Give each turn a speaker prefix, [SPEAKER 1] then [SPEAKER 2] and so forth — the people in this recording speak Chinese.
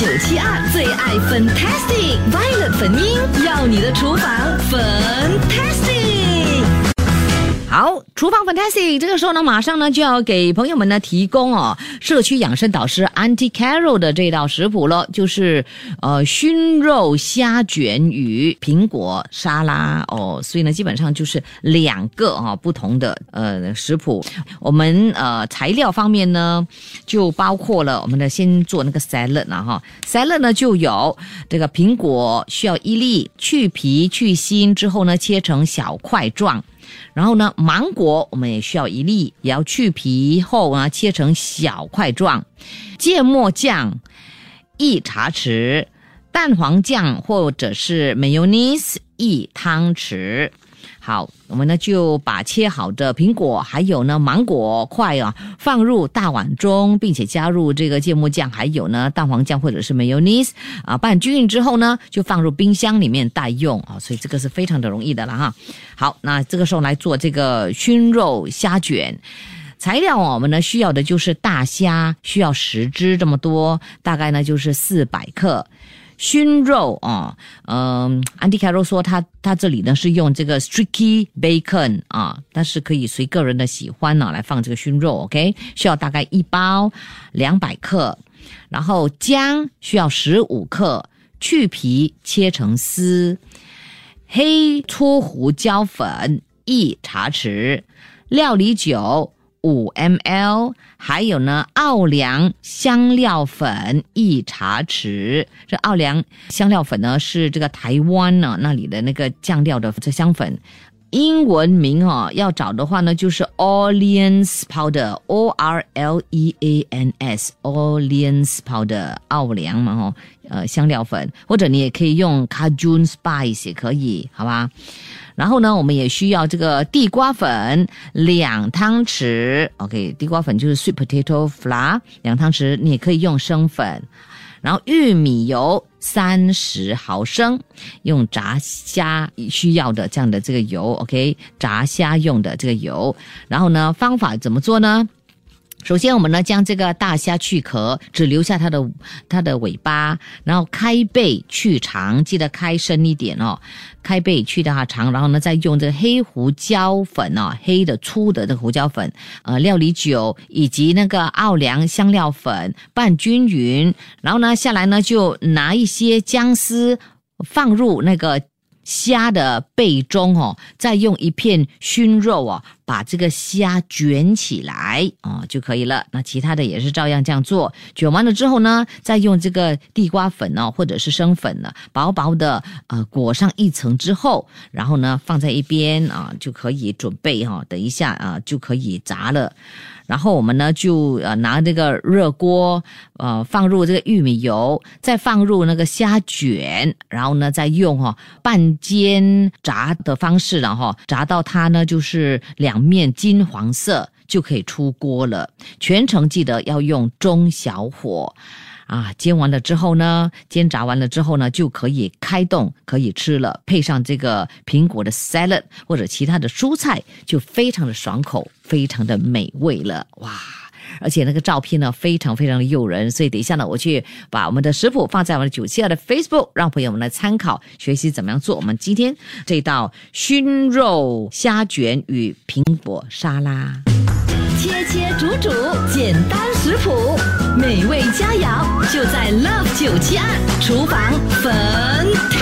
[SPEAKER 1] 九七二最爱 Fantastic Violet 粉音，要你的厨房 Fantastic。
[SPEAKER 2] 厨房 fantastic，这个时候呢，马上呢就要给朋友们呢提供哦，社区养生导师 Auntie Carol 的这道食谱了，就是呃熏肉虾卷与苹果沙拉哦，所以呢基本上就是两个哈、不同的呃食谱。我们呃材料方面呢，就包括了我们的先做那个 salad 啦哈，salad 呢就有这个苹果需要一粒，去皮去心之后呢切成小块状。然后呢，芒果我们也需要一粒，也要去皮后啊切成小块状。芥末酱一茶匙，蛋黄酱或者是 mayonnaise 一汤匙。好，我们呢就把切好的苹果还有呢芒果块啊放入大碗中，并且加入这个芥末酱，还有呢蛋黄酱或者是 mayonnaise 啊拌均匀之后呢，就放入冰箱里面待用啊，所以这个是非常的容易的了哈。好，那这个时候来做这个熏肉虾卷。材料我们呢需要的就是大虾，需要十只这么多，大概呢就是四百克。熏肉啊，嗯，安迪凯肉说他他这里呢是用这个 streaky bacon 啊，但是可以随个人的喜欢呢来放这个熏肉，OK？需要大概一包两百克，然后姜需要十五克，去皮切成丝，黑粗胡椒粉一茶匙，料理酒五 ml，还有呢奥良香料粉一茶匙。这奥良香料粉呢是这个台湾呢那里的那个酱料的这香粉。英文名哦，要找的话呢，就是 Orleans powder，O R L E A N S，Orleans powder，奥良嘛哦，呃香料粉，或者你也可以用 Cajun spice 也可以，好吧？然后呢，我们也需要这个地瓜粉两汤匙，OK，地瓜粉就是 sweet potato flour 两汤匙，你也可以用生粉。然后玉米油三十毫升，用炸虾需要的这样的这个油，OK，炸虾用的这个油。然后呢，方法怎么做呢？首先，我们呢将这个大虾去壳，只留下它的它的尾巴，然后开背去肠，记得开深一点哦。开背去掉它肠，然后呢再用这个黑胡椒粉哦，黑的粗的这胡椒粉，呃，料理酒以及那个奥良香料粉拌均匀，然后呢下来呢就拿一些姜丝放入那个。虾的背中哦，再用一片熏肉哦，把这个虾卷起来哦就可以了。那其他的也是照样这样做。卷完了之后呢，再用这个地瓜粉哦，或者是生粉呢，薄薄的呃裹上一层之后，然后呢放在一边啊，就可以准备哈、等一下啊就可以炸了。然后我们呢就呃拿这个热锅，呃放入这个玉米油，再放入那个虾卷，然后呢再用哈、半煎炸的方式，然后炸到它呢就是两面金黄色，就可以出锅了。全程记得要用中小火。啊，煎完了之后呢，煎炸完了之后呢，就可以开动，可以吃了。配上这个苹果的 salad 或者其他的蔬菜，就非常的爽口，非常的美味了。哇！而且那个照片呢，非常非常的诱人，所以等一下呢，我去把我们的食谱放在我们的九七二的 Facebook，让朋友们来参考学习怎么样做我们今天这道熏肉虾卷与苹果沙拉。
[SPEAKER 1] 切切煮煮，简单食谱，美味佳肴就在 Love 九七二厨房粉。